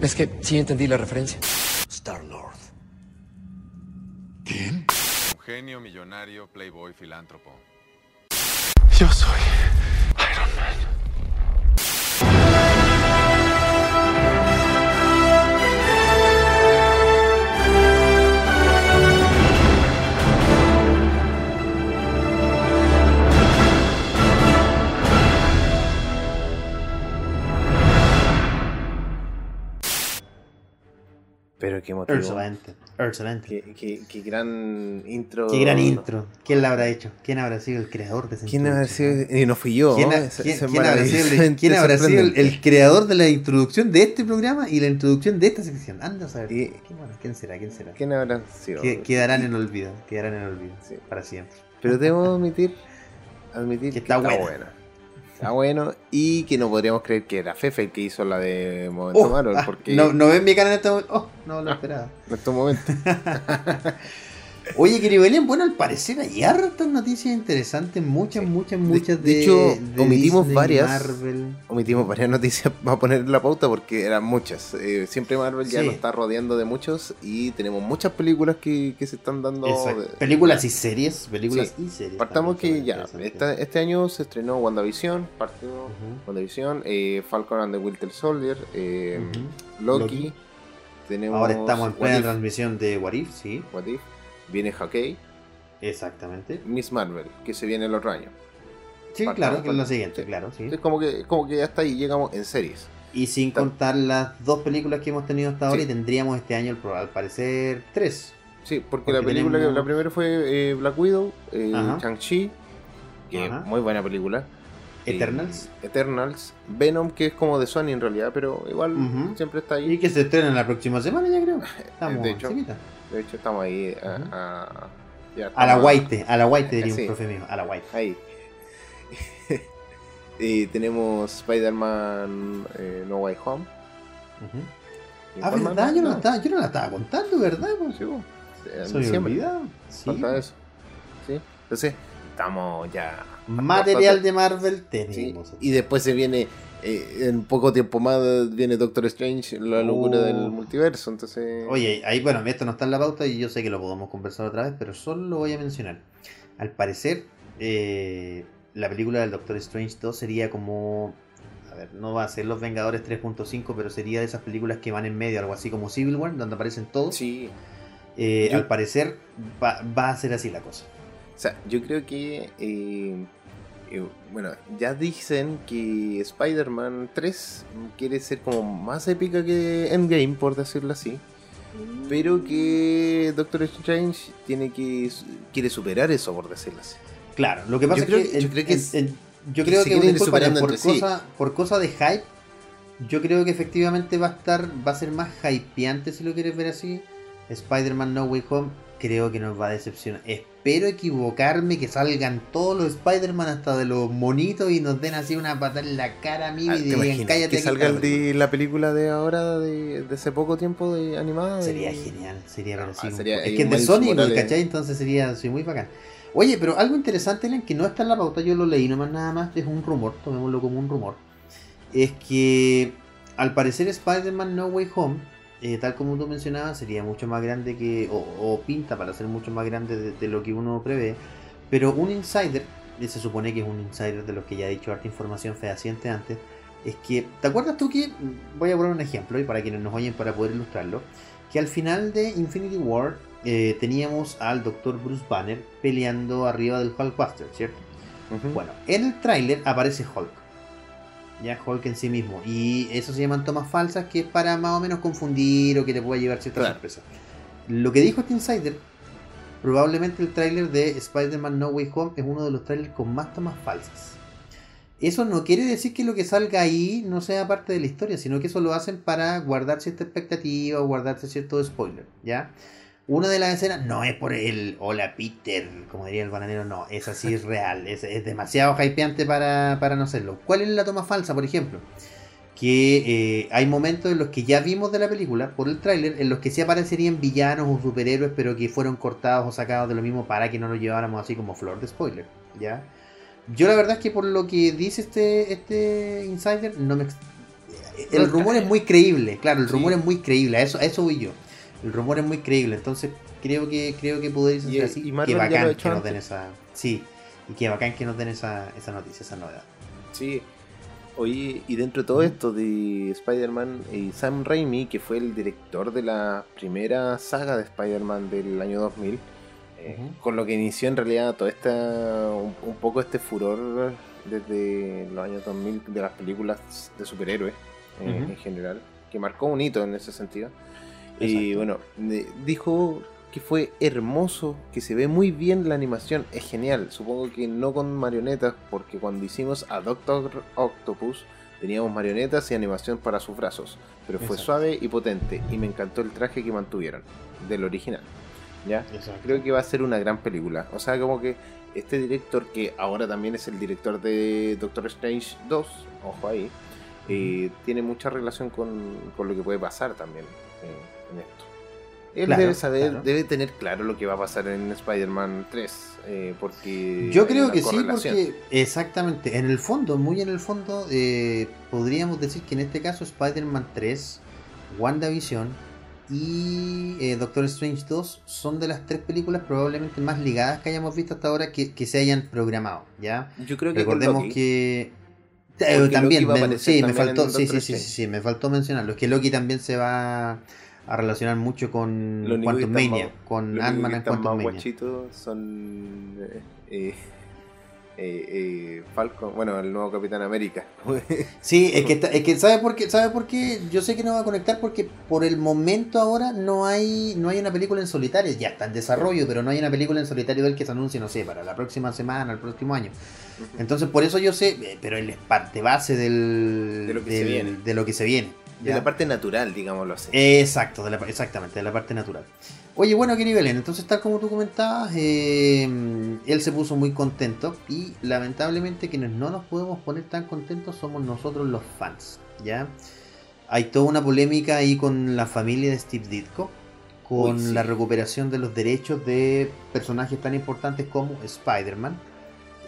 Es que sí entendí la referencia. Star-Lord. ¿Quién? Un genio, millonario, playboy, filántropo. Yo soy Iron Man. Pero qué motivo. Excelente. Excelente. Qué, qué- qué gran intro. Qué gran intro. ¿Quién la habrá hecho? ¿Quién habrá sido el creador de esa ¿Quién habrá sido? Y no fui yo. ¿Quién, habrá sido, el, maravillosamente quién habrá sido el- el sorprendente. creador de la introducción de este programa y la introducción de esta sección? Anda a saber. Y- ¿Qué- bueno, ¿Quién será? ¿Quién será? ¿Quién habrá sido? Que- quedarán en olvido. Quedarán en olvido. Sí. Para siempre. Pero debo admitir, admitir Que está buena. buena. Está bueno y que no podríamos creer que era Fefe el que hizo la de Momento Oh, Marvel, ah, porque no, no ven mi cara en este momento. Oh, no lo esperaba. en estos momentos. Oye, querido Belén, bueno, al parecer hay hartas noticias interesantes, muchas, muchas, muchas de, de hecho, de omitimos Disney, varias. Marvel. Omitimos varias noticias para poner en la pauta porque eran muchas. Eh, siempre Marvel ya nos está rodeando de muchos y tenemos muchas películas que, que se están dando. De- Películas y series, películas Sí. y series. Partamos que ya, esta- este año se estrenó WandaVision, partió Ujú. WandaVision, eh, Falcon and the Winter Soldier, eh. Loki, Loki. tenemos Ahora estamos en plena transmisión de What If, sí, What If, viene Hawkeye, exactamente. Miss Marvel, que se viene el otro año. Sí, claro, que es la siguiente, sí. claro, sí. Es como que, como que hasta ahí llegamos en series. Y sin Ta- contar las dos películas que hemos tenido hasta ahora, Sí. y tendríamos este año, al parecer, tres. Sí, porque, Porque la película, tenemos- la primera fue eh, Black Widow, eh. Shang-Chi, que Ajá. es muy buena película. Eh, Eternals. Eternals, Venom, que es como de Sony en realidad, pero igual siempre está ahí. Y que se estrena la próxima semana, ya creo. Estamos De hecho. De hecho, estamos ahí a, Ujú. a- ya A la estamos guaite, a la guaite diría Sí. un profe mío, a la guaite. Ahí. y tenemos Spider-Man eh, No Way Home. Ujú. ¿Y Ah, verdad, yo no, la estaba, yo no la estaba contando, ¿verdad? Pues, en Soy olvidado. Sí. Falta eso. Sí. Entonces, estamos ya. Material de Marvel Sí, tenemos. Y después se viene, eh, en poco tiempo más, viene Doctor Strange, la locura Oh. del multiverso. Entonces, Oye, ahí, bueno, esto no está en la pauta y yo sé que lo podemos conversar otra vez, pero solo lo voy a mencionar. Al parecer, eh, la película del Doctor Strange 2 sería como. A ver, no va a ser Los Vengadores 3.5, pero sería de esas películas que van en medio, algo así como Civil War, donde aparecen todos. sí. Eh, Yo- Al parecer, va, va a ser así la cosa. O sea, yo creo que. Eh, bueno, ya dicen que Spider-Man 3 quiere ser como más épica que Endgame, por decirlo así. Pero que Doctor Strange tiene que quiere superar eso, por decirlo así. Claro, lo que pasa Yo es creo que, yo creo que en- yo creo que por sí. cosa, por cosa de hype, yo creo que efectivamente va a estar, va a ser más hypeante si lo quieres ver así. Spider-Man No Way Home creo que nos va a decepcionar. Espero equivocarme, que salgan todos los Spider-Man hasta de los monitos y nos den así una patada en la cara a mí Ah, y ¿te digan cállate que salga el de la película de ahora, de, de hace poco tiempo, de animada? Sería y- genial, sería, pero Ah, sí, sería Es que es de Sony, pues, Morales. ¿cachai? Entonces sería sí, muy bacán. Oye, pero algo interesante, Ellen, que no está en la pauta, yo lo leí nomás nada más, es un rumor, tomémoslo como un rumor. Es que al parecer Spider-Man No Way Home, eh, tal como tú mencionabas, sería mucho más grande que, o, o pinta para ser mucho más grande de, de lo que uno prevé. Pero un insider, y se supone que es un insider de los que ya he dicho harta información fehaciente antes, es que, ¿te acuerdas tú que, voy a poner un ejemplo, y para quienes nos oyen para poder ilustrarlo, que al final de Infinity War eh, teníamos al Dr. Bruce Banner peleando arriba del Hulkbuster, ¿cierto? Bueno, en el tráiler aparece Hulk. Ya Hulk en sí mismo. Y eso se llaman tomas falsas, que es para más o menos confundir o que te pueda llevar cierta Claro. sorpresa. Lo que dijo este insider, probablemente el tráiler de Spider-Man No Way Home es uno de los trailers con más tomas falsas. Eso no quiere decir que lo que salga ahí no sea parte de la historia, sino que eso lo hacen para guardar cierta expectativa o guardarse cierto spoiler, ¿ya? Una de las escenas no es por el hola Peter, como diría el bananero, no, es así, es real, es, es demasiado hypeante para, para no serlo. ¿Cuál es la toma falsa, por ejemplo? Que eh, hay momentos en los que ya vimos de la película, por el tráiler, en los que sí aparecerían villanos o superhéroes, pero que fueron cortados o sacados de lo mismo para que no lo lleváramos así como flor de spoiler, ¿ya? Yo la verdad es que por lo que dice este, este insider, no me el rumor es muy creíble, claro, el Sí. rumor es muy creíble, a eso, a eso voy yo. El rumor es muy creíble, entonces creo que creo que ser Y- así. y Qué bacán que nos antes. den esa. Sí, y qué bacán que nos den esa, esa noticia, esa novedad. Sí. Oye, y dentro de todo esto de Spider-Man, eh, Sam Raimi, que fue el director de la primera saga de Spider-Man del año 2000, eh, con lo que inició en realidad todo esta, un, un poco este furor desde los años 2000 de las películas de superhéroes eh, en general, que marcó un hito en ese sentido. Y bueno, dijo que fue hermoso, que se ve muy bien la animación, es genial. Supongo que no con marionetas, porque cuando hicimos a Doctor Octopus teníamos marionetas y animación para sus brazos, pero fue Exacto. suave y potente y me encantó el traje que mantuvieron del original. ¿Ya? Creo que va a ser una gran película. O sea, como que este director, que ahora también es el director de Doctor Strange 2, ojo ahí, eh, tiene mucha relación con, con lo que puede pasar también eh. Él Claro, debe saber, claro. debe tener claro lo que va a pasar en Spider-Man 3, eh, porque... Yo creo que sí, porque exactamente, en el fondo, muy en el fondo, eh, podríamos decir que en este caso Spider-Man 3, WandaVision y eh, Doctor Strange 2 son de las tres películas probablemente más ligadas que hayamos visto hasta ahora que, que se hayan programado, ¿ya? Yo creo que Recordemos Loki, que... También, me- sí, me faltó, sí, sí, sí, sí, me faltó mencionarlo. Es que Loki también se va a relacionar mucho con Lo único que Quantum Mania, con Ant-Man están Quantum Mania. guachitos son eh, eh, eh, eh, Falcon, bueno, el nuevo Capitán América. Sí, es que, está- es que ¿sabe por qué? ¿Sabe por qué? Yo sé que no va a conectar porque por el momento ahora no hay no hay una película en solitario, ya está en desarrollo, pero no hay una película en solitario del que se anuncie, no sé, para la próxima semana, el próximo año. Entonces por eso yo sé, eh, pero él es parte base del, De lo que se del- viene. de lo que se viene. De la parte natural, digámoslo así. Exacto, de la, exactamente, de la parte natural. Oye, bueno, Kenny Belén, entonces tal como tú comentabas, eh, él se puso muy contento y lamentablemente quienes no nos podemos poner tan contentos somos nosotros los fans, ¿ya? Hay toda una polémica ahí con la familia de Steve Ditko, con Uy, sí. la recuperación de los derechos de personajes tan importantes como Spider-Man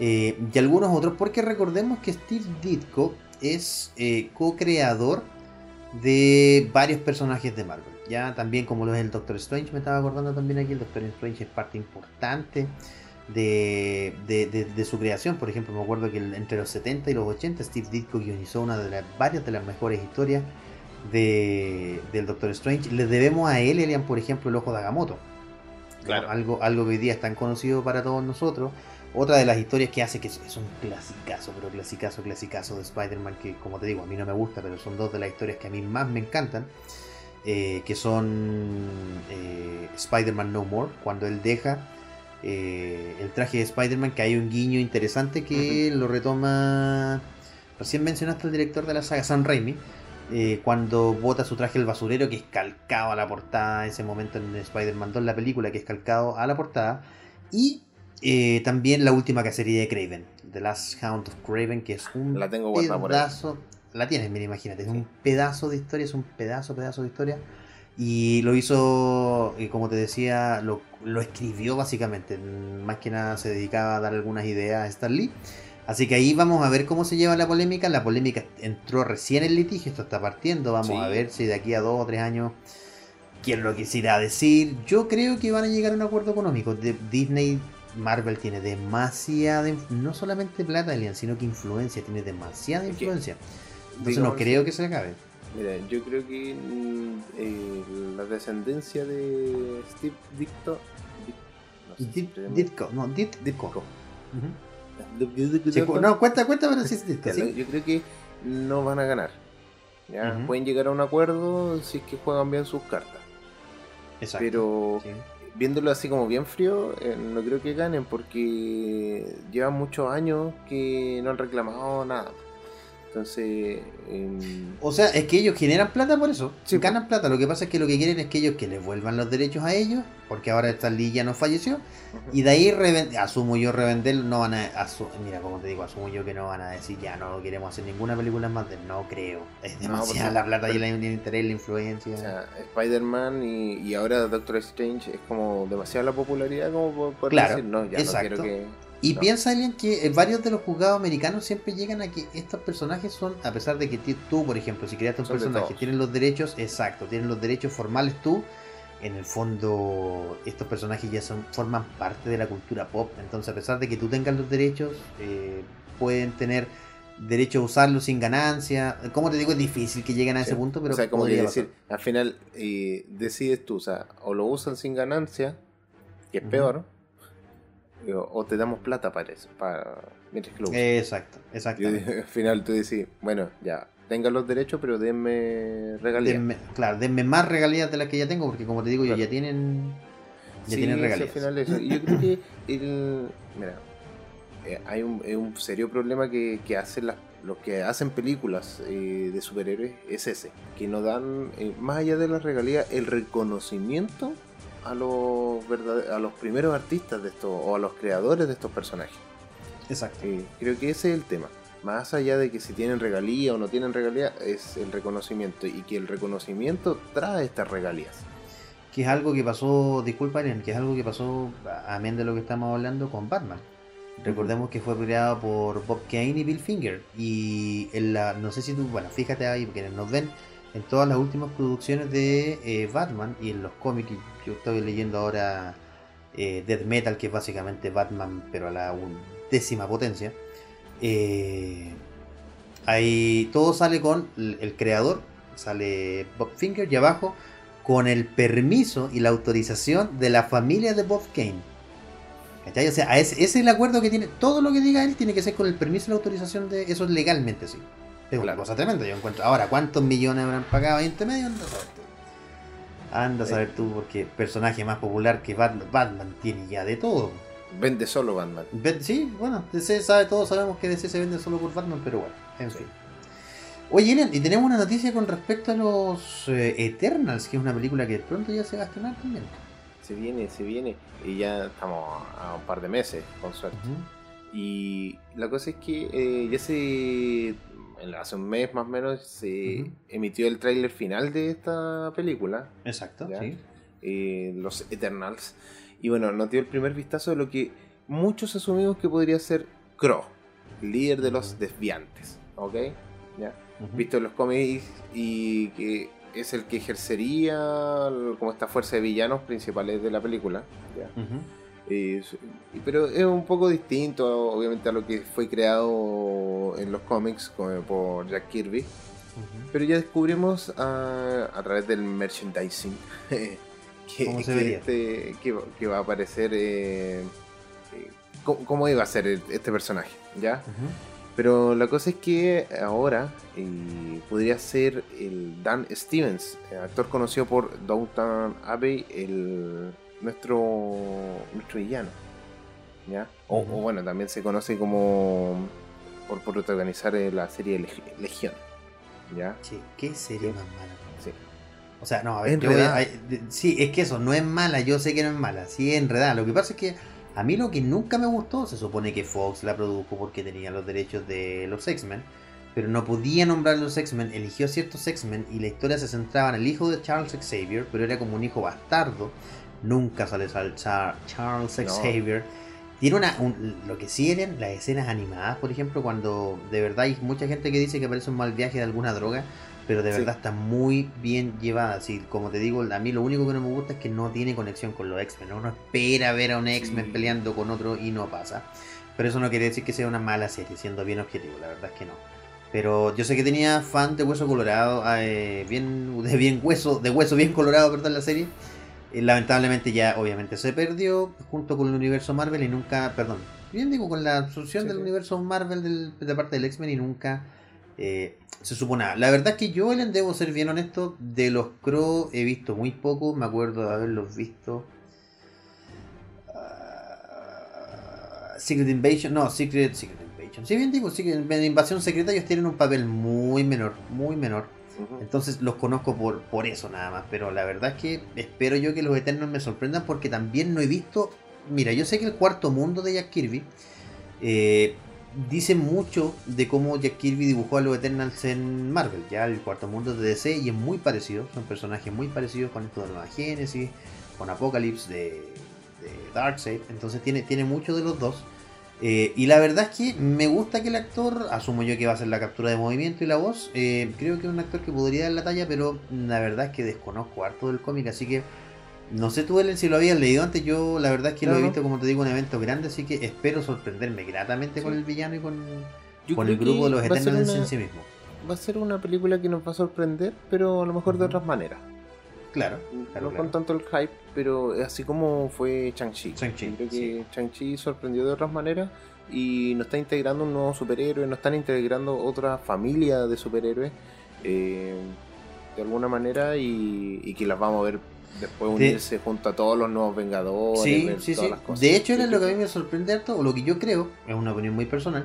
eh, y algunos otros, porque recordemos que Steve Ditko es eh, co-creador de varios personajes de Marvel. Ya también como lo es el Doctor Strange, me estaba acordando también aquí, el Doctor Strange es parte importante de, de- de- de su creación. Por ejemplo, me acuerdo que entre los 70 y los 80 Steve Ditko guionizó una de las varias de las mejores historias de, del Doctor Strange. Le debemos a él, Elian, por ejemplo, el ojo de Agamotto. Claro. Algo, algo que hoy día es tan conocido para todos nosotros. Otra de las historias que hace que es, es un clasicazo, pero clasicazo, clasicazo de Spider-Man que como te digo, a mí no me gusta, pero son dos de las historias que a mí más me encantan. eh, que son eh, Spider-Man No More, cuando él deja eh, el traje de Spider-Man, que hay un guiño interesante que lo retoma... Recién mencionaste al director de la saga, Sam Raimi, eh, cuando bota su traje al basurero, que es calcado a la portada, ese momento en Spider-Man 2, la película, que es calcado a la portada, y eh, también la última cacería de Craven, The Last Hound of Craven, que es un La tengo guardada por ahí. pedazo, la tienes, mira, imagínate, es un pedazo de historia, es un pedazo, pedazo de historia, y lo hizo, eh, como te decía, lo, lo escribió básicamente, más que nada se dedicaba a dar algunas ideas a Stan Lee. Así que ahí vamos a ver cómo se lleva la polémica. La polémica entró recién en litigio, esto está partiendo. Vamos Sí. a ver si de aquí a dos o tres años quién lo quisiera decir. Yo creo que van a llegar a un acuerdo económico. De Disney, Marvel tiene demasiada, no solamente plata, Elian, sino que influencia, tiene demasiada influencia. Entonces no creo que se acabe. Mira, yo creo que mm, eh, la descendencia de Steve Dicto. Dic- no sé, Ditko, no, Ditko. Ditko. Ujú. Sí, no, cuenta, cuenta, pero sí es Ditko. Yo creo que no van a ganar. ¿ya? Pueden llegar a un acuerdo si es que juegan bien sus cartas. Exacto. Pero Sí. Viéndolo así como bien frío, eh, no creo que ganen porque llevan muchos años que no han reclamado nada. Entonces, em, O sea, es que ellos generan plata por eso. Sí, ganan plata. Lo que pasa es que lo que quieren es que ellos que les vuelvan los derechos a ellos, porque ahora esta Lee ya no falleció. Y de ahí, asumo yo, revender, no van a. mira, como te digo, asumo yo que no van a decir ya no queremos hacer ninguna película más de. No creo. Es No, demasiada porque- la plata y el interés, la influencia. o sea, Spider-Man y, y ahora Doctor Strange es como demasiada la popularidad como por, por Claro, decir, no, ya exacto. no quiero que... Y piensa alguien que eh, varios de los juzgados americanos siempre llegan a que estos personajes son, a pesar de que tú, por ejemplo, si creaste un personaje, tienen los derechos, exacto, tienen los derechos formales tú, en el fondo estos personajes ya son forman parte de la cultura pop. Entonces, a pesar de que tú tengas los derechos, eh, pueden tener derecho a usarlos sin ganancia. Como te digo, es difícil que lleguen a ese Sí. punto, pero o sea, como que decir, al final eh, decides tú, o sea, o lo usan sin ganancia, que es peor, o, te damos plata para eso, para mientras que lo. Exacto, exactamente. al final tú decís, bueno, ya, tengan los derechos, pero denme regalías. Denme, claro, denme más regalías de las que ya tengo, porque como te digo, Claro. ya tienen ya Sí, tienen regalías. al final eso. Yo creo que el, mira, eh, hay un, un serio problema que, que hacen las, los que hacen películas eh, de superhéroes es ese, que no dan, eh, más allá de las regalías, el reconocimiento a los a los primeros artistas de esto o a los creadores de estos personajes. Exacto. Eh, creo que ese es el tema. Más allá de que si tienen regalía o no tienen regalía, es el reconocimiento y que el reconocimiento trae estas regalías. Que es algo que pasó, disculpa, Ariel, que es algo que pasó, a- amén de lo que estamos hablando, con Batman. Recordemos que fue creado por Bob Kane y Bill Finger. Y en la, no sé si tú, bueno, fíjate ahí, porque nos ven en todas las últimas producciones de eh, Batman y en los cómics. Yo estoy leyendo ahora eh, Death Metal, que es básicamente Batman, pero a la décima potencia. Eh, ahí todo sale con el, creador, sale Bob Finger y abajo con el permiso y la autorización de la familia de Bob Kane. O sea, ese, ese es el acuerdo que tiene. Todo lo que diga él tiene que ser con el permiso y la autorización de eso legalmente, sí. Es una cosa tremenda, yo encuentro. Ahora, ¿cuántos millones habrán pagado ahí entre medio? Anda a saber tú. Anda a saber tú, porque personaje más popular que Batman, Batman tiene ya de todo. Vende solo Batman. Sí, bueno, DC sabe, todos sabemos que DC se vende solo por Batman, pero bueno, en Sí. fin. Oye, Elian, y tenemos una noticia con respecto a los eh, Eternals, que es una película que pronto ya se va a estrenar también. Se viene, se viene. Y ya estamos a un par de meses, con suerte. Y la cosa es que eh, ya se. Hace un mes más o menos se emitió el tráiler final de esta película, Exacto, sí. eh, Los Eternals. Y bueno, nos dio el primer vistazo de lo que muchos asumimos que podría ser Crow, líder de los desviantes. ¿Ok? ¿Ya? Visto en los cómics y que es el que ejercería como esta fuerza de villanos principales de la película. ¿ya? Eh, pero es un poco distinto, obviamente, a lo que fue creado en los cómics por Jack Kirby. Pero ya descubrimos ah, a través del merchandising que, este- que va- que va a aparecer eh, eh, cómo, cómo iba a ser este personaje, ¿ya? Pero la cosa es que ahora eh, podría ser el Dan Stevens, actor conocido por Downton Abbey, el nuestro nuestro villano, ¿ya? O, bueno, también se conoce como por protagonizar eh, la serie Leg- Legión, ¿ya? Che, qué serie más mala. Sí. O sea, no, a ver, yo a- sí, es que eso no es mala, yo sé que no es mala, sí es enredada. Lo que pasa es que a mí lo que nunca me gustó, se supone que Fox la produjo porque tenía los derechos de los X-Men, pero no podía nombrar los X-Men, eligió ciertos X-Men y la historia se centraba en el hijo de Charles Xavier, pero era como un hijo bastardo. Nunca sale sal- Char- Charles No. Xavier. Tiene una. un- lo que sí eran las escenas animadas, por ejemplo, cuando de verdad hay mucha gente que dice que parece un mal viaje de alguna droga, pero de Sí. verdad está muy bien llevada. Así, como te digo, a mí lo único que no me gusta es que no tiene conexión con los X-Men. Uno espera ver a un X-Men Sí. peleando con otro y no pasa. Pero eso no quiere decir que sea una mala serie, siendo bien objetivo, la verdad es que no. Pero yo sé que tenía fan de Hueso Colorado, eh, bien, de bien hueso, de hueso bien colorado, perdón, la serie. Eh, lamentablemente ya obviamente se perdió junto con el universo Marvel y nunca, perdón, bien digo, con la absorción Sí, del sí. universo Marvel del- de parte del X-Men y nunca eh, se supo nada. La verdad es que yo, Ellen, debo ser bien honesto, de los Crow he visto muy poco, me acuerdo de haberlos visto. ah, Secret Invasion, no, Secret, Secret Invasion. Si bien digo, Secret, en Invasión Secreta ellos tienen un papel muy menor, muy menor. Entonces los conozco por, por eso nada más. Pero la verdad es que espero yo que los Eternals me sorprendan porque también no he visto. Mira, yo sé que el cuarto mundo de Jack Kirby eh, dice mucho de cómo Jack Kirby dibujó a los Eternals en Marvel. Ya el cuarto mundo de DC y es muy parecido. Son personajes muy parecidos con esto de Nueva Genesis, con Apocalypse, de, de Darkseid. Entonces tiene, tiene mucho de los dos. Eh, y la verdad es que me gusta que el actor, asumo yo que va a ser la captura de movimiento y la voz, eh, creo que es un actor que podría dar la talla, pero la verdad es que desconozco harto del cómic, así que no sé tú, Ellen, si lo habías leído antes, yo la verdad es que lo he visto, como te digo, en eventos grandes, así que espero sorprenderme gratamente con el villano y con, con el grupo de los una- en sí mismo. Va a ser una película que nos va a sorprender, pero a lo mejor de otras maneras. Claro, claro, no claro. con tanto el hype, pero así como fue Chang-Chi. Shang-Chi, Yo Creo que sí. Chang-Chi sorprendió de otras maneras y nos está integrando un nuevo superhéroe, nos están integrando otra familia de superhéroes eh, de alguna manera y, y que las vamos a ver después De- unirse junto a todos los nuevos Vengadores. Sí, sí, todas sí. las cosas. De hecho, era lo que a mí me sorprende harto, o lo que yo creo, es una opinión muy personal,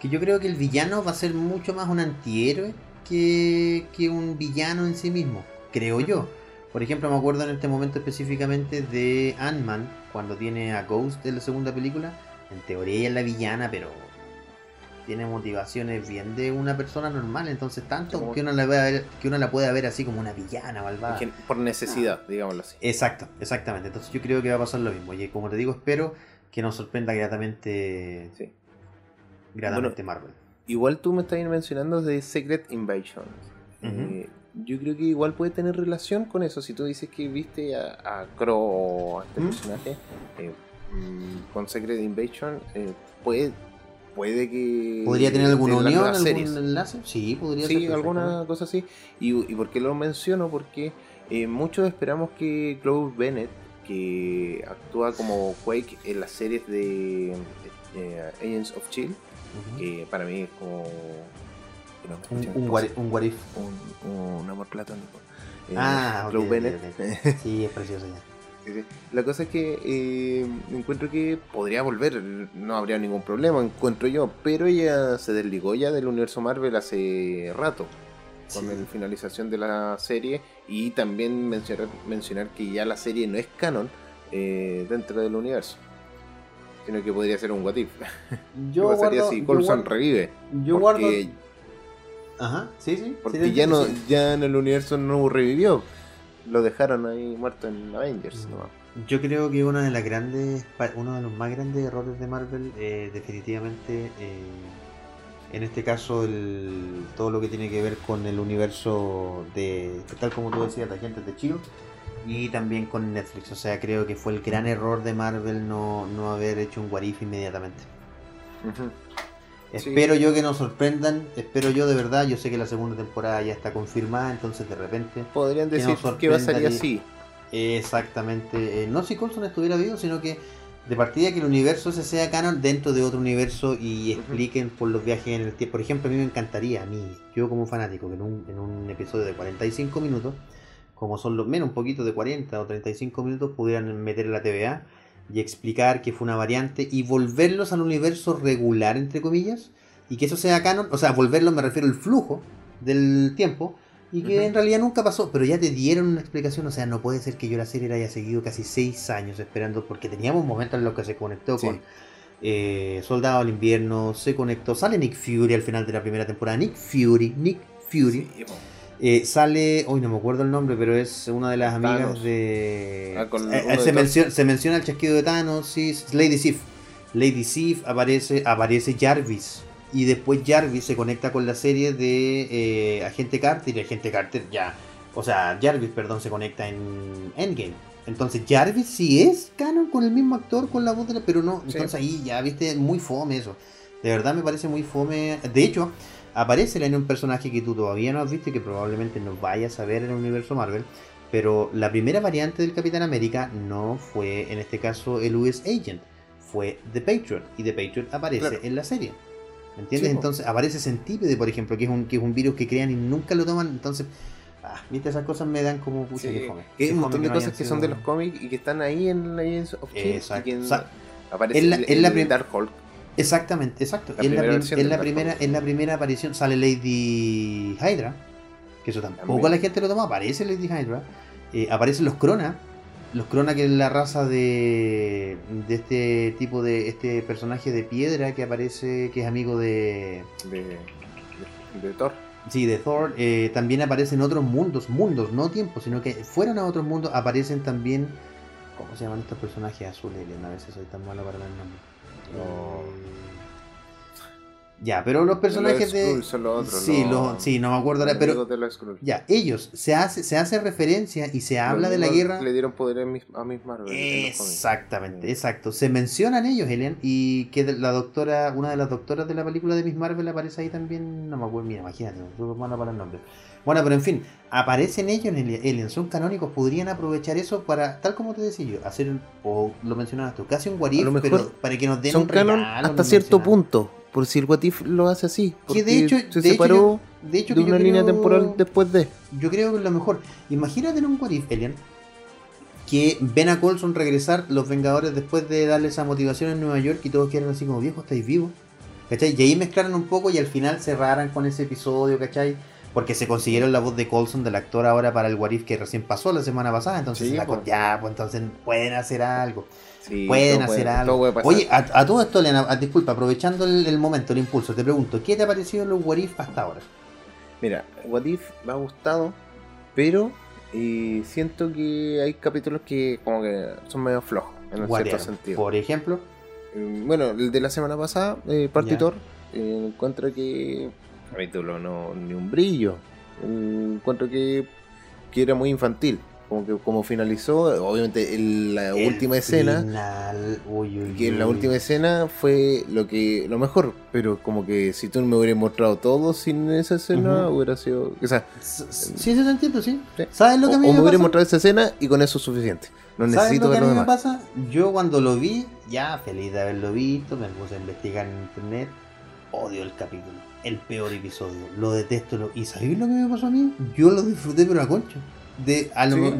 que yo creo que el villano va a ser mucho más un antihéroe que, que un villano en sí mismo, creo yo. Por ejemplo, me acuerdo en este momento específicamente de Ant-Man, cuando tiene a Ghost de la segunda película. En teoría ella es la villana, pero tiene motivaciones bien de una persona normal, entonces tanto Como- que uno la, ver- que uno la pueda ver así como una villana malvada. por necesidad, digámoslo así. Exacto, exactamente. Entonces yo creo que va a pasar lo mismo. Y como te digo, espero que nos sorprenda gratamente, Sí. gratamente Marvel. Igual tú me estás mencionando de Secret Invasion. Eh, yo creo que igual puede tener relación con eso. Si tú dices que viste a, a Crow, a este ¿Mm? personaje, eh, mm, con Secret Invasion, eh, puede, puede que. ¿Podría tener alguna unión, algún series. enlace? Sí, podría Sí, ser. alguna cosa así. ¿Y, y por qué lo menciono? Porque eh, muchos esperamos que Chloe Bennett, que actúa como Quake en las series de eh, Agents of Chill, que para mí es como. Que no me Un, un, esposa. what, un what if. un, un amor platónico. Eh, Ah, ok, Chloe ok, Bennett. ok. Sí, es precioso ya. La cosa es que eh, encuentro que podría volver, no habría ningún problema, encuentro yo, pero ella se desligó ya del universo Marvel hace rato, con Sí. la finalización de la serie, y también mencionar, mencionar que ya la serie no es canon eh, dentro del universo, sino que podría ser un what if. Yo ¿Qué pasaría guardo, si guardo- revive? yo porque guardo- Ajá, sí, sí. porque sí, ya, no, sí. ya en el universo no revivió, lo dejaron ahí muerto en Avengers. ¿no? Yo creo que una de las grandes, uno de los más grandes errores de Marvel, eh, definitivamente, eh, en este caso, el, todo lo que tiene que ver con el universo de, tal como tú decías, de Agentes de Chile, y también con Netflix. O sea, creo que fue el gran error de Marvel no, no haber hecho un What If inmediatamente. Sí. Espero yo que nos sorprendan, espero yo de verdad, yo sé que la segunda temporada ya está confirmada, entonces de repente Podrían Que decir nos que pasaría así. Exactamente. eh, no si Coulson estuviera vivo, sino que de partida que el universo ese sea canon dentro de otro universo y expliquen por los viajes en el tiempo. Por ejemplo, a mí me encantaría, a mí, yo como fanático, que en un, en un episodio de 45 minutos, como son los menos, un poquito de 40 o 35 minutos, pudieran meter la TVA y explicar que fue una variante y volverlos al universo regular, entre comillas, y que eso sea canon, o sea, volverlos me refiero al flujo del tiempo, y que en realidad nunca pasó, pero ya te dieron una explicación, o sea, no puede ser que yo la serie la haya seguido casi seis años esperando, porque teníamos momentos en los que se conectó Sí. con eh, Soldado al Invierno, se conectó, sale Nick Fury al final de la primera temporada, Nick Fury, Nick Fury, Sí. Eh, sale, hoy no me acuerdo el nombre, pero es una de las amigas Thanos. de... Ah, con Eh, uno de se, menciona, se menciona el chasquido de Thanos, sí, es Lady Sif. Lady Sif aparece, aparece Jarvis. Y después Jarvis se conecta con la serie de eh, Agente Carter y Agente Carter ya... O sea, Jarvis, perdón, se conecta en Endgame. Entonces Jarvis sí es canon con el mismo actor, con la voz de la... Pero no, Sí. entonces ahí ya, viste, muy fome eso. De verdad me parece muy fome. De hecho, aparece en un personaje que tú todavía no has visto y que probablemente no vayas a ver en el universo Marvel. Pero la primera variante del Capitán América no fue, en este caso, el US Agent. Fue The Patriot. Y The Patriot aparece Claro. en la serie. ¿Me entiendes? Sí, entonces aparece Centípede, por ejemplo, que es, un, que es un virus que crean y nunca lo toman. Entonces, ah, viste, esas cosas me dan como pucha Sí, que fome. que hay un montón de no cosas que son de los cómics y que están ahí en Legends of Shield. Exacto. En- O sea, aparece en la- el, en la Dark Hulk. Exactamente, exacto. La en la, primera en la primera, Hulk. en la primera aparición sale Lady Hydra, que eso tampoco También. la gente lo toma, aparece Lady Hydra, eh, aparecen los Crona, los Crona que es la raza de, de este tipo de, este personaje de piedra que aparece, que es amigo de, De, de, de Thor. sí, de Thor, eh, también aparecen otros mundos, mundos, no tiempos, sino que fueran a otros mundos aparecen también, ¿cómo se llaman estos personajes azules? A veces soy tan malo para el nombre. Ya, pero los personajes de. Skrull son los otros. sí, los- los- sí, no me acuerdo pero. de los. Ya, ellos, se hace, se hace referencia y se habla de la guerra. Le dieron poder a Miss, a Miss Marvel. Exactamente, exacto. Se mencionan ellos, Elian, y que la doctora, una de las doctoras de la película de Miss Marvel aparece ahí también. No me acuerdo, mira, imagínate, no malo para el nombre. Bueno, pero en fin, aparecen ellos en Alien, son canónicos, podrían aprovechar eso para, tal como te decía yo, hacer, o lo mencionabas tú, casi un what if, pero para que nos den Son un canon regalo, hasta cierto punto. Por si el What If lo hace así. Que de hecho, se de hecho, separó yo- de hecho de que yo una línea creo- temporal después de. Yo creo que es lo mejor. Imagínate en un What If, Elian, que ven a Colson regresar los Vengadores después de darle esa motivación en Nueva York y todos quedan así como viejo, estáis vivos. ¿Cachai? Y ahí mezclaron un poco y al final cerraran con ese episodio, ¿cachai? Porque se consiguieron la voz de Colson, del actor ahora para el What If que recién pasó la semana pasada. Entonces, Sí, la pues. ya, pues entonces pueden hacer algo. Sí, pueden hacer puede- algo. Oye, a, a todo esto, Elena, a- disculpa, aprovechando el, el momento, el impulso, te pregunto, ¿qué te ha parecido los What If hasta ahora? Mira, What If me ha gustado, pero eh, siento que hay capítulos que como que son medio flojos, en un cierto sentido. Por ejemplo, Eh, Bueno, el de la semana pasada, eh, Partitor, eh, encuentro que capítulo no ni un brillo. Encuentro que, que era muy infantil. Como que como finalizó, obviamente el- la el última escena, final, uy, uy, que en la última escena fue lo que lo mejor, pero como que si tú me hubieras mostrado todo sin esa escena, hubiera sido, o sea, Sí, sí, te entiendo, sí. Sí. ¿Sabes lo que a mí o me me hubieras mostrado esa escena y con eso es suficiente. No ¿Sabes necesito lo que a lo mí me demás. pasa? Yo cuando lo vi, ya feliz de haberlo visto, me puse a investigar en internet. Odio el capítulo. El peor episodio. Lo detesto. Lo... ¿Y sabéis lo que me pasó a mí? Yo lo disfruté, pero a concha. De, a lo Sí. mejor-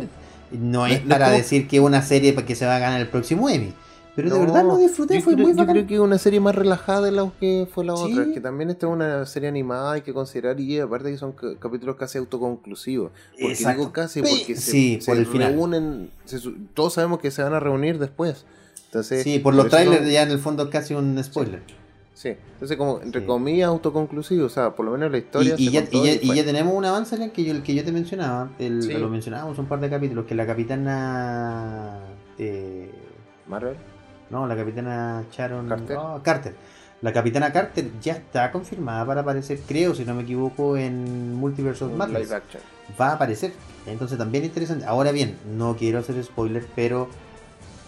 no No- es no para como- decir que es una serie para que se va a ganar el próximo Emmy. Pero de No, verdad lo disfruté, yo fue creo, muy yo bacán. creo que es una serie más relajada de la que fue la Sí. otra. Que también esta es una serie animada, hay que considerar. Y aparte que son ca- capítulos casi autoconclusivos. Porque Exacto. digo casi porque se, sí, se por el final. reúnen. se todos sabemos que se van a reunir después. Entonces, Sí, por los eso trailers son- ya en el fondo casi un spoiler. Sí, entonces como entre Sí. comillas autoconclusivo, o sea, por lo menos la historia y se ya, contó y ya- y ya tenemos un avance que yo, el que yo te mencionaba, el, Sí. lo mencionábamos un par de capítulos, que la capitana... eh, Marvel, no, la capitana Sharon Carter. oh, Carter. La capitana Carter ya está confirmada para aparecer, creo, si no me equivoco, en Multiverse of Madness. Va a aparecer. Entonces también interesante. Ahora bien, no quiero hacer spoiler, pero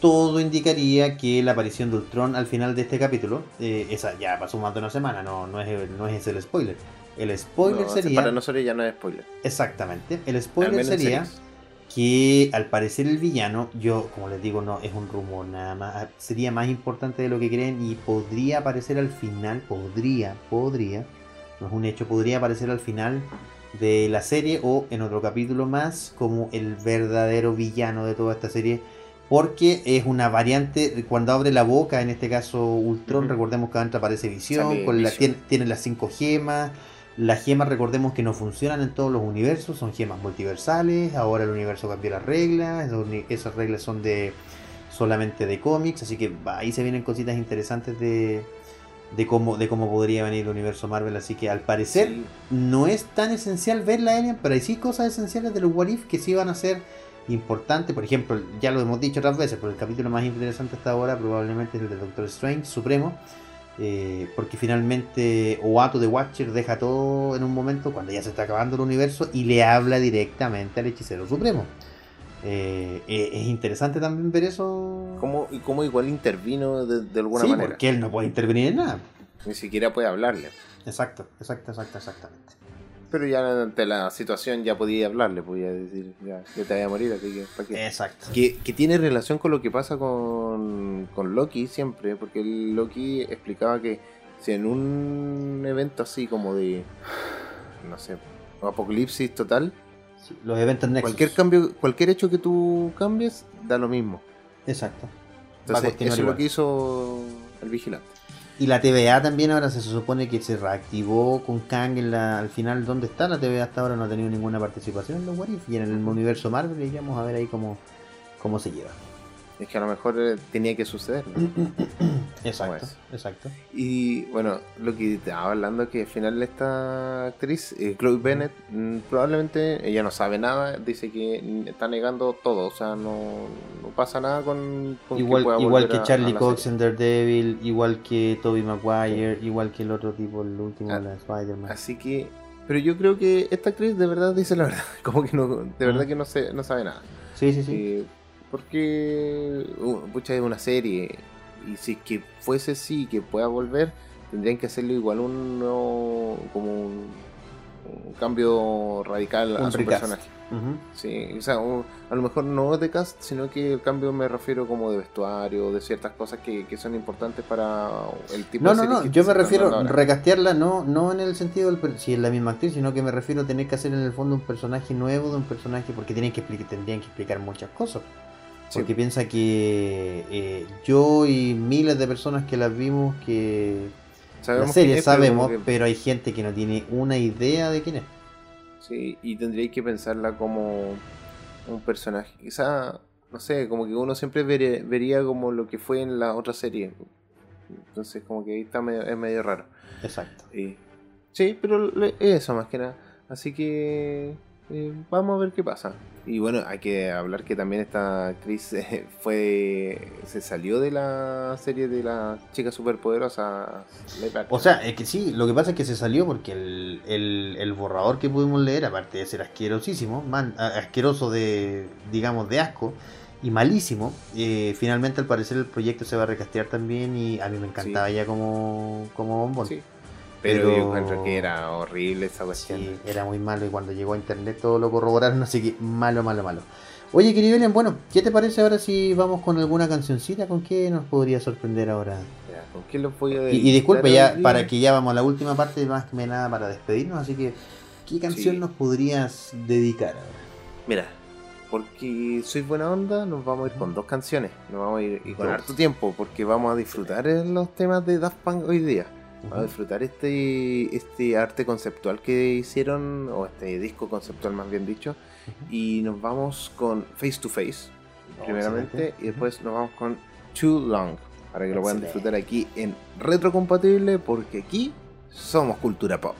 todo indicaría que la aparición de Ultron al final de este capítulo, eh, esa ya pasó más de una semana, no, no, es, no es el spoiler. El spoiler No, sería... Para nosotros ya no es spoiler. Exactamente. El spoiler sería que al parecer el villano, yo como les digo, no es un rumor nada más, ah, sería más importante de lo que creen y podría aparecer al final, podría, podría, no es un hecho, podría aparecer al final de la serie o en otro capítulo más como el verdadero villano de toda esta serie. Porque es una variante, cuando abre la boca, en este caso Ultron, recordemos que adentro aparece Visión, Sale con la, Vision. tiene, tiene las cinco gemas, las gemas recordemos que no funcionan en todos los universos, son gemas multiversales, ahora el universo cambió las reglas, esas reglas son de solamente de cómics, así que ahí se vienen cositas interesantes de, de cómo de cómo podría venir el universo Marvel, así que al parecer Sí. no es tan esencial ver la Alien, pero hay sí cosas esenciales de los What If que sí van a ser importantes. Por ejemplo, ya lo hemos dicho otras veces, pero el capítulo más interesante hasta ahora probablemente es el de Doctor Strange Supremo. eh, porque finalmente Oato de Watcher deja todo en un momento cuando ya se está acabando el universo y le habla directamente al hechicero supremo. Eh, eh, es interesante también ver eso. ¿Cómo, y cómo igual intervino de, de alguna sí, manera. porque él no puede intervenir en nada. Ni siquiera puede hablarle. Exacto, exacto, exacto, exactamente. Pero ya ante la situación ya podía hablarle, podía decir, ya, ya te voy a morir, así que ¿para qué? Exacto. Que, que tiene relación con lo que pasa con, con Loki siempre, porque Loki explicaba que si en un evento así como de, no sé, apocalipsis total, Sí, los eventos Nexus. cualquier cambio, cualquier hecho que tú cambies, da lo mismo. Exacto. Entonces, eso es lo que hizo el vigilante. Y la TVA también ahora se supone que se reactivó con Kang en la, al final. ¿Dónde está? La TVA hasta ahora no ha tenido ninguna participación en los What If. Y en el universo Marvel y vamos a ver ahí cómo, cómo se lleva. Es que a lo mejor eh, tenía que suceder. ¿no? Exacto, exacto. Y bueno, lo que estaba hablando es que al final esta actriz, eh, Chloe Bennett, mm, probablemente ella no sabe nada, dice que está negando todo, o sea, no, no pasa nada con, con Igual, pueda igual que a- a Charlie Cox en Daredevil, igual que Tobey Maguire, igual que el otro tipo, el último, Ah, Spider-Man. Así que, pero yo creo que esta actriz de verdad dice la verdad, como que no, de verdad Mm. que no, sé, no sabe nada. Sí, sí, sí. Eh, porque, uh, pucha, es una serie. Y si es que fuese así, que pueda volver, tendrían que hacerle igual un nuevo- como un, un cambio radical a Un su recast. personaje. Sí, o sea, un- a lo mejor no de cast, sino que el cambio me refiero como de vestuario, de ciertas cosas que, que son importantes para el tipo No, de no, no, que yo me refiero ahora. recastearla no, no en el sentido del si es la misma actriz, sino que me refiero a tener que hacer en el fondo un personaje nuevo de un personaje porque tienen que explicar, tendrían que explicar muchas cosas. Sí. Porque piensa que eh, yo y miles de personas que las vimos que Sabemos la serie es, sabemos, que- pero hay gente que no tiene una idea de quién es. Sí, y tendríais que pensarla como un personaje. Quizá, no sé, como que uno siempre vería, vería como lo que fue en la otra serie. Entonces, como que ahí está medio, es medio raro. Exacto. Y- sí, pero eso más que nada. Así que eh, vamos a ver qué pasa. Y bueno, hay que hablar que también esta actriz eh, fue se salió de la serie de las chicas superpoderosas. live action. O sea, es que sí, lo que pasa es que se salió porque el, el- el borrador que pudimos leer, aparte de ser asquerosísimo, man- asqueroso de, digamos, de asco y malísimo, eh, finalmente al parecer el proyecto se va a recastear también y a mí me encantaba ya como, como bombón. Sí. Pero, Pero- yo encuentro que era horrible esa cuestión. Sí, era muy malo y cuando llegó a internet todo lo corroboraron, así que malo, malo, malo. Oye, querido Belén, bueno, ¿qué te parece ahora si vamos con alguna cancioncita? ¿Con qué nos podría sorprender ahora? Ya, ¿Con qué voy a Y, y disculpe, ya día? para que ya vamos a la última parte, más que nada para despedirnos, así que, ¿qué canción Sí. nos podrías dedicar ahora? Mira, porque soy buena onda, nos vamos a ir con dos canciones. Nos vamos a ir y con harto tiempo, porque vamos a disfrutar los temas de Daft Punk hoy día. Vamos a disfrutar este, este arte conceptual que hicieron, o este disco conceptual más bien dicho. Y nos vamos con Face to Face, Oh, primeramente, excelente. y después nos vamos con Too Long, para que lo puedan disfrutar aquí en Retrocompatible, porque aquí somos cultura pop.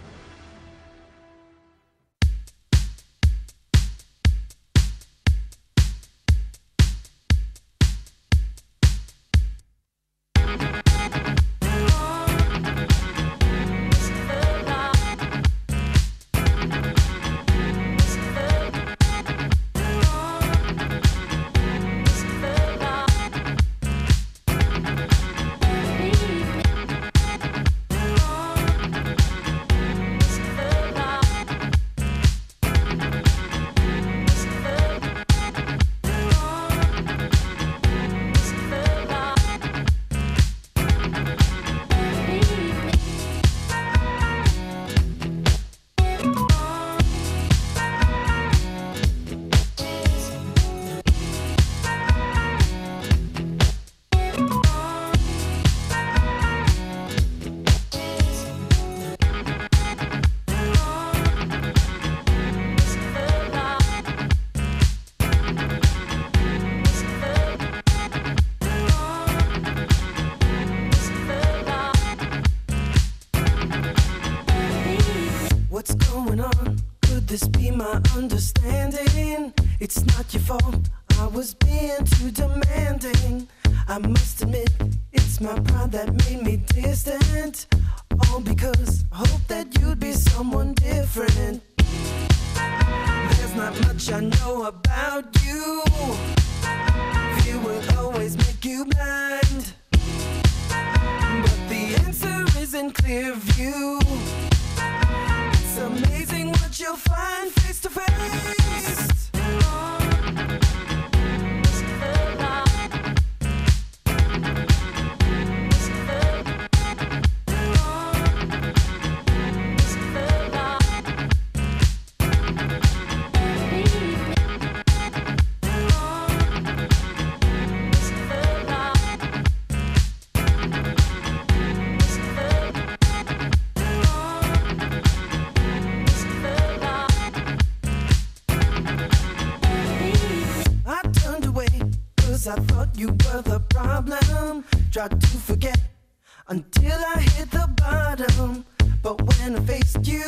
When I faced you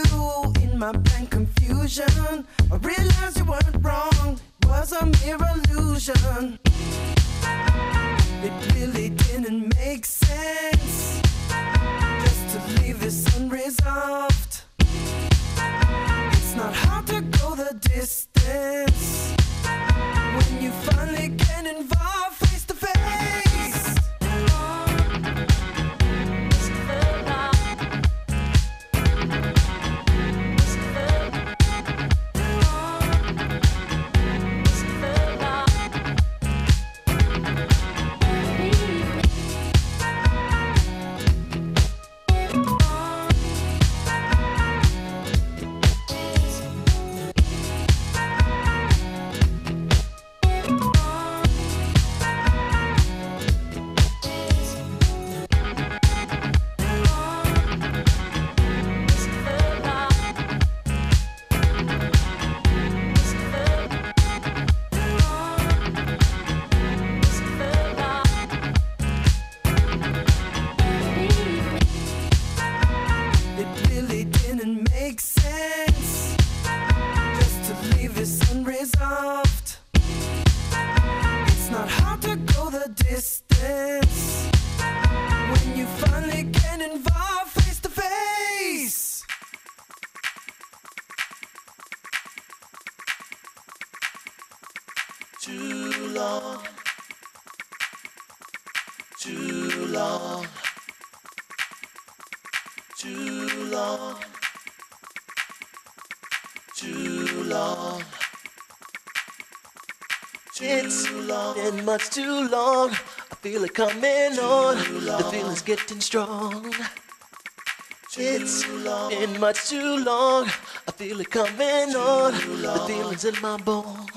in my blank confusion, I realized you weren't wrong. It was a mere illusion. It really didn't make sense just to leave this unresolved. It's not hard to go the distance when you finally get involved Too long. Too long. It's been much too long. I feel it coming on. The feeling's getting strong. It's been much too long. I feel it coming on. The feeling's in my bones.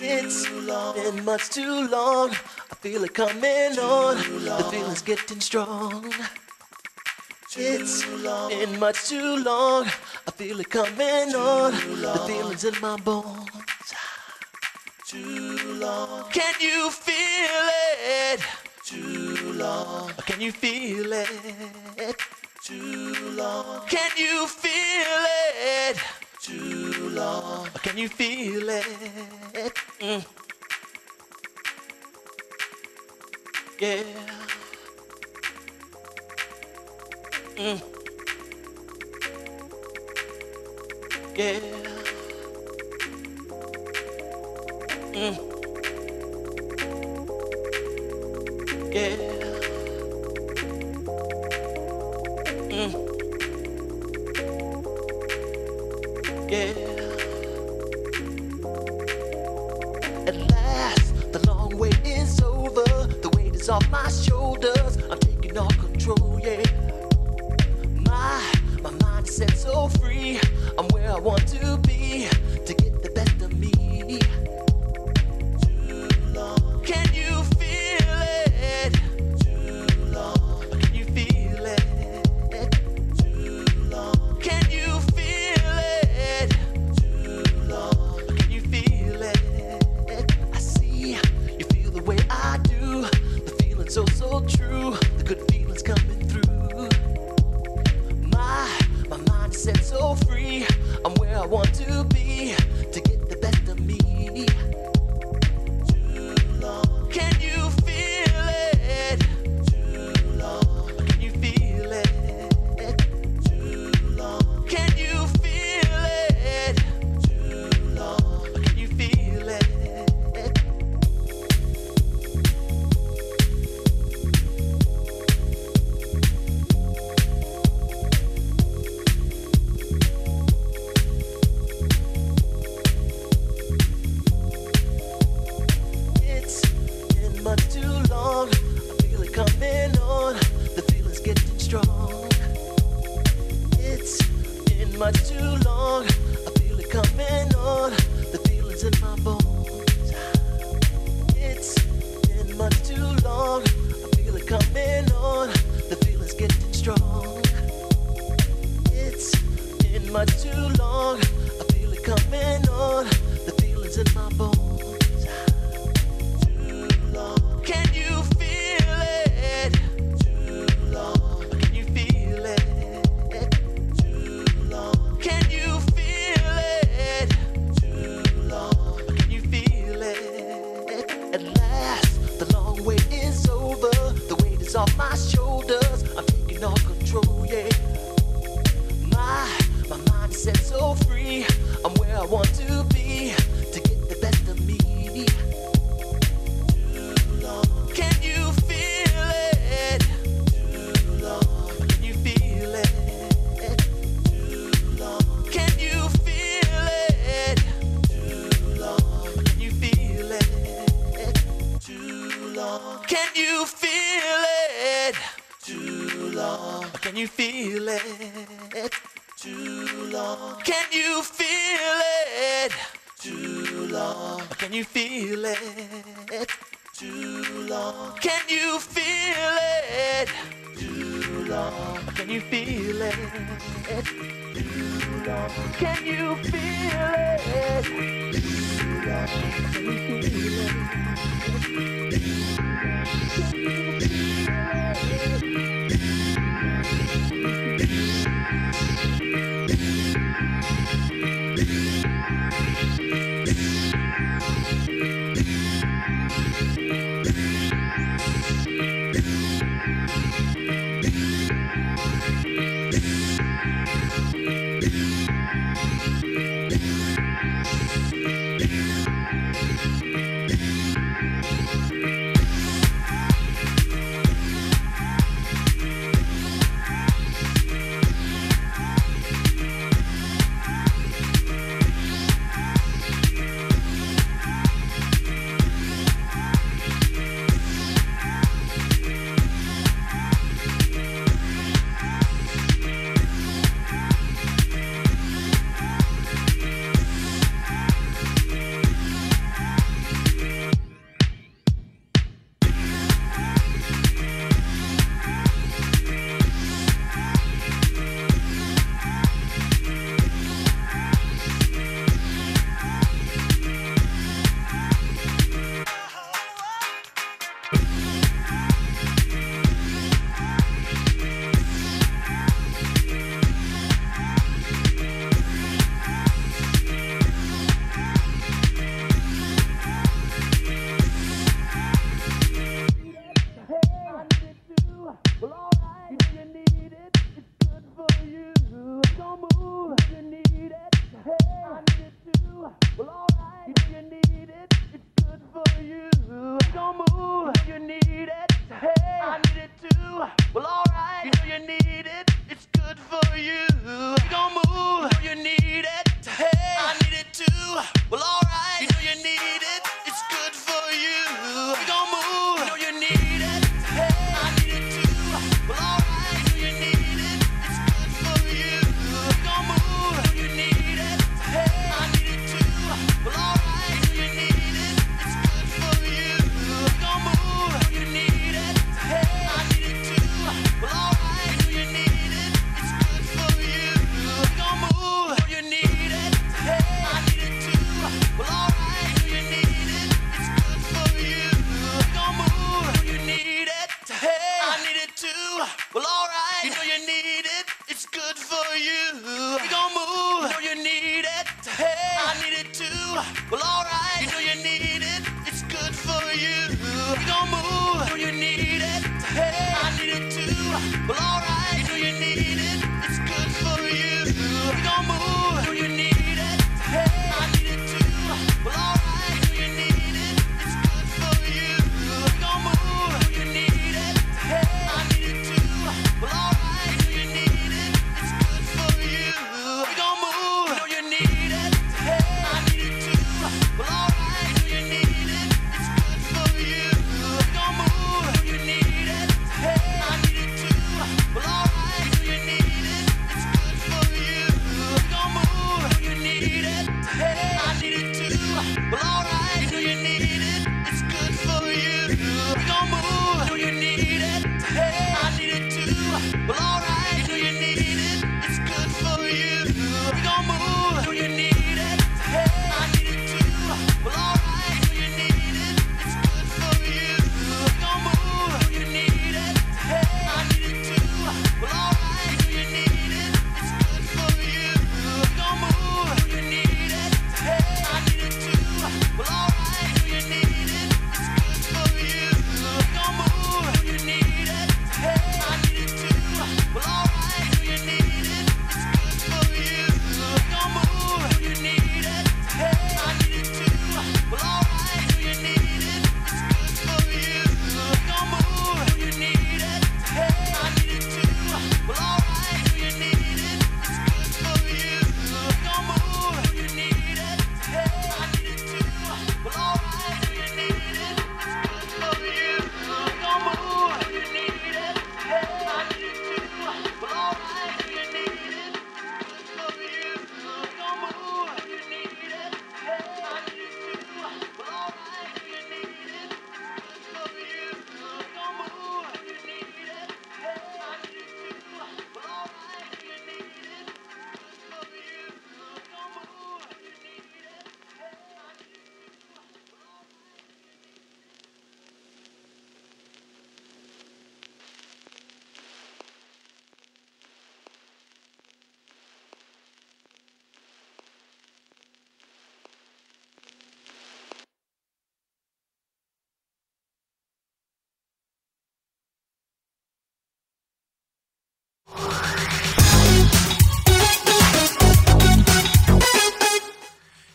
It's been much too long. I feel it coming on. The feeling's getting strong. It's been much too long. I feel it coming on. The feeling's in my bones. Too long. Can you feel it? Too long. Can you feel it? Too long. Can you feel it? Too long. Can you feel it? Mm. Yeah. Mm. Yeah. Mm. Yeah. Mm. Yeah. At last, the long wait is over. The weight is off my shoulders. I'm taking all control, yeah. My, my mind is set so free. I'm where I want to be far too long. I feel it coming on. The feeling's in my bones.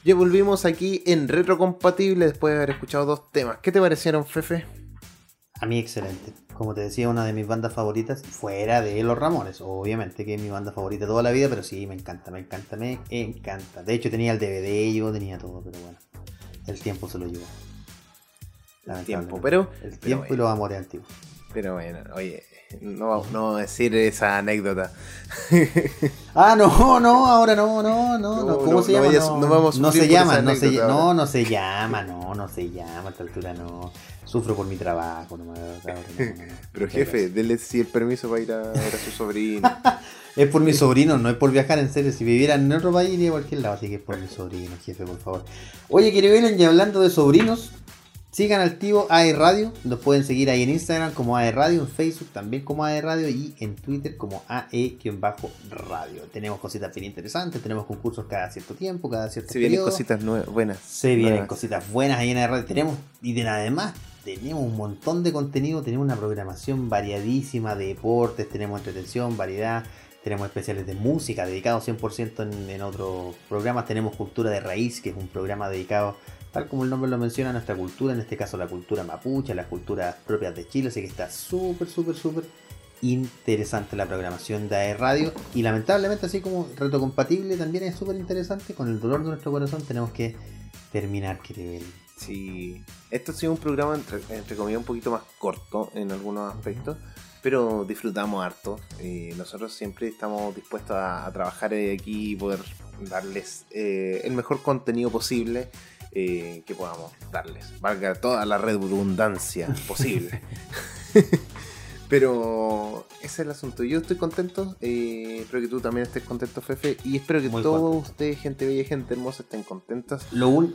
Ya volvimos aquí en Retrocompatible después de haber escuchado dos temas. ¿Qué te parecieron, Fefe? A mí excelente. Como te decía, una de mis bandas favoritas, fuera de Los Ramones, obviamente, que es mi banda favorita toda la vida, pero sí, me encanta, me encanta, me encanta. De hecho, tenía el DVD, yo tenía todo, pero bueno, el tiempo se lo llevó. El tiempo, pero. El pero tiempo y los amores antiguos. Pero bueno, oye, no, vamos- no decir esa anécdota. Ah, no, no, ahora no, no, no, No, ¿cómo no, se llama? no, no vamos a no se llama, no se, no, no se llama, no, no se llama, a esta altura no. Sufro por mi trabajo, no. Pero jefe, dele sí el permiso para ir a ver a su sobrino. Es por mi sobrino, no es por viajar en serio. Si viviera en otro país iría a cualquier lado, así que es por mi sobrino, jefe, por favor. Oye, querido Ellen, y hablando de sobrinos, sigan al tío AE Radio. Los pueden seguir ahí en Instagram como AE Radio, en Facebook también como AE Radio y en Twitter como AE-radio. Tenemos cositas bien interesantes, tenemos concursos cada cierto tiempo, cada cierto Se vienen periodo. cositas nuevas, buenas. Se vienen Nuevas. cositas buenas ahí en AE Radio. Tenemos, y de además, tenemos un montón de contenido, tenemos una programación variadísima de deportes, tenemos entretención, variedad, tenemos especiales de música dedicados 100% en, en otros programas, tenemos Cultura de Raíz, que es un programa dedicado, tal como el nombre lo menciona, nuestra cultura, en este caso la cultura mapuche, las culturas propias de Chile, así que está súper, súper, súper interesante la programación de AE Radio y lamentablemente así como retrocompatible también es súper interesante con el dolor de nuestro corazón tenemos que terminar Eli. Sí, esto ha sido un programa entre, comillas un poquito más corto en algunos aspectos, pero disfrutamos harto. Eh, nosotros siempre estamos dispuestos a, trabajar aquí y poder darles eh, el mejor contenido posible eh, que podamos darles. Valga toda la redundancia posible. Pero ese es el asunto. Yo estoy contento. eh, espero que tú también estés contento, Fefe. Y espero que Muy todos contento. ustedes, gente bella gente hermosa, estén contentas. Lo, un-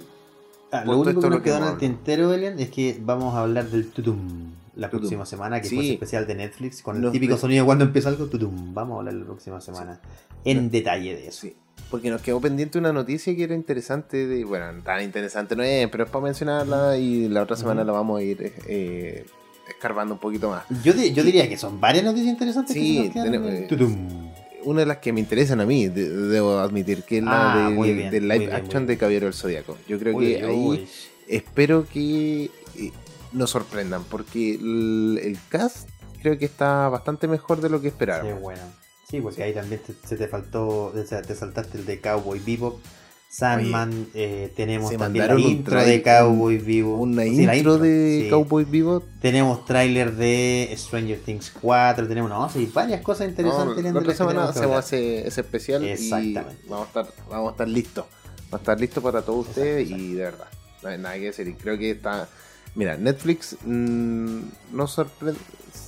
ah, lo único que nos que quedó en el tintero, Elian, es que vamos a hablar del tutum la próxima semana, que Sí. fue ese especial de Netflix, con el típico sonido cuando empieza algo, tutum. Vamos a hablar la próxima semana en detalle de eso. Porque nos quedó pendiente una noticia que era interesante, de, bueno, tan interesante no es, pero es para mencionarla y la otra semana la vamos a ir eh, escarbando un poquito más. Yo, di- yo diría que son varias noticias interesantes Sí, que nos tenemos- el tutum. Una de las que me interesan a mí, de- debo admitir, que es la Ah, de- bien, del live bien, action de. Caballero del Zodíaco. Yo creo Uy, que uy, ahí espero que eh, nos sorprendan, porque el, el cast creo que está bastante mejor de lo que Qué esperábamos. bueno. Sí, porque ahí también te- se te faltó, o sea, te saltaste el de Cowboy Bebop. Sandman, eh, tenemos también la intro de Cowboy Bebop. Una Sí, intro de sí. Cowboy Vivo. Tenemos tráiler de Stranger Things 4, tenemos no, sí, varias cosas interesantes. No, la otra semana hacemos ese, ese especial y Exactamente. vamos a estar, vamos a estar listos. Vamos a estar listos para todos ustedes y de verdad, no hay nada que decir. Y creo que está. Mira, Netflix mm, no sorprende,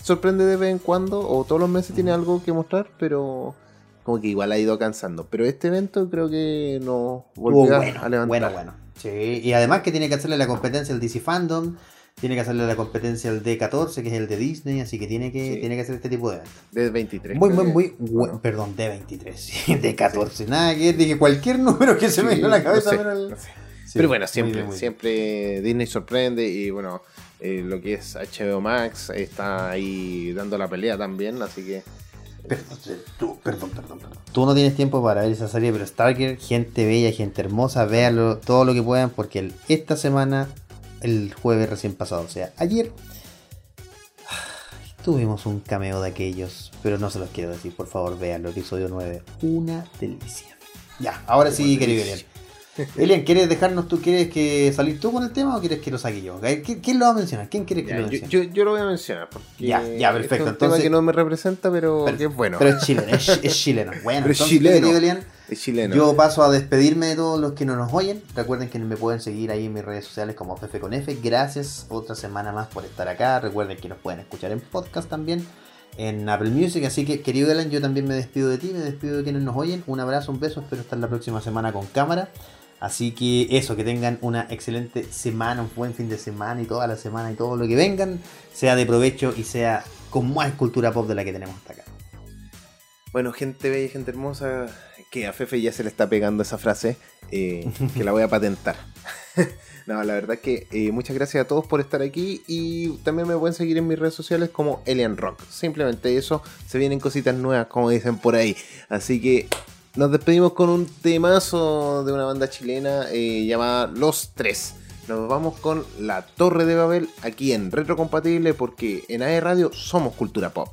sorprende de vez en cuando, o todos los meses tiene algo que mostrar, pero como que igual ha ido cansando. Pero este evento creo que nos volvió a- bueno, a levantar. bueno, bueno. Sí, y además que tiene que hacerle la competencia al DC Fandom, tiene que hacerle la competencia al D14, que es el de Disney, así que tiene que, Sí. tiene que hacer este tipo de eventos. De 23. Muy, muy, que- muy, bueno, perdón, D23, sí, D14, nada que dije cualquier número que se me vino a la cabeza. no sé, menos el- no sé. Sí, Pero bueno, siempre, bien, siempre Disney sorprende y bueno, eh, lo que es HBO Max está ahí dando la pelea también, así que Perdón, tú, perdón, perdón, perdón. Tú no tienes tiempo para ver esa serie, pero Stargirl, gente bella, gente hermosa, véanlo todo lo que puedan, porque el- esta semana, el jueves recién pasado, o sea, ayer, ay, tuvimos un cameo de aquellos, pero no se los quiero decir, por favor, véanlo, episodio 9, una delicia. Ya, ahora sí, Una querido delicia. Elian. Elian, ¿quieres dejarnos tú, quieres que salir tú con el tema o quieres que lo saque yo? ¿Quién, quién lo va a mencionar? ¿Quién quiere que ya, lo mencione? yo- yo lo voy a mencionar porque Ya, ya, perfecto, es un entonces- tema que no me representa, pero, Pero- que es bueno. Pero es chileno, es, es chileno. Bueno, Pero es entonces, chileno. querido Elian, es chileno. Yo paso a despedirme de todos los que no nos oyen. Recuerden que me pueden seguir ahí en mis redes sociales como Fefe con F. Gracias otra semana más por estar acá. Recuerden que nos pueden escuchar en podcast también, en Apple Music. Así que, querido Elan, yo también me despido de ti, me despido de quienes nos oyen. Un abrazo, un beso. Espero estar la próxima semana con cámara. Así que eso, que tengan una excelente semana, un buen fin de semana y toda la semana y todo lo que vengan sea de provecho y sea con más cultura pop de la que tenemos hasta acá. Bueno, gente bella gente hermosa, que a Fefe ya se le está pegando esa frase, eh, que la voy a patentar. no, la verdad es que eh, muchas gracias a todos por estar aquí y también me pueden seguir en mis redes sociales como Alien Rock. Simplemente eso, se vienen cositas nuevas, como dicen por ahí. Así que Nos despedimos con un temazo de una banda chilena eh, llamada Los Tres. Nos vamos con La Torre de Babel aquí en Retrocompatible porque en AE Radio somos cultura pop.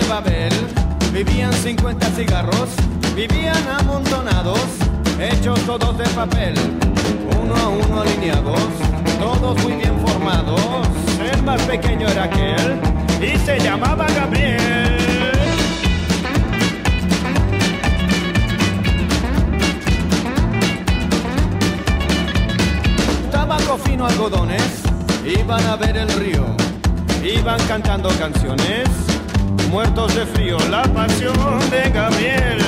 De Babel vivían 50 cigarros, vivían amontonados, hechos todos de papel, uno a uno alineados, todos muy bien formados. El más pequeño era aquel y se llamaba Gabriel. Tabaco fino, algodones, iban a ver el río, iban cantando canciones, muertos de frío, la pasión de Gabriel.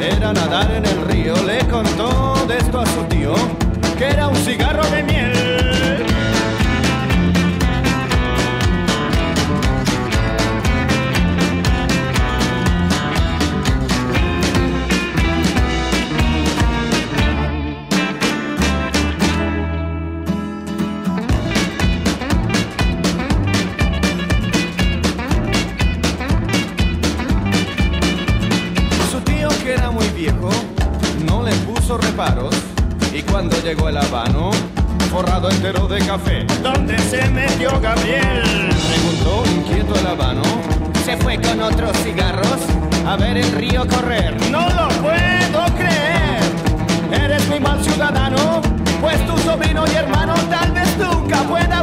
Era nadar en el río, le contó de esto a su tío, que era un cigarro de miel. Cuando llegó el habano. Forrado entero de café. ¿Dónde se metió Gabriel? Preguntó inquieto el habano. Se fue con otros cigarros a ver el río correr. No lo puedo creer. Eres mi mal ciudadano Pues tu sobrino y hermano tal vez nunca pueda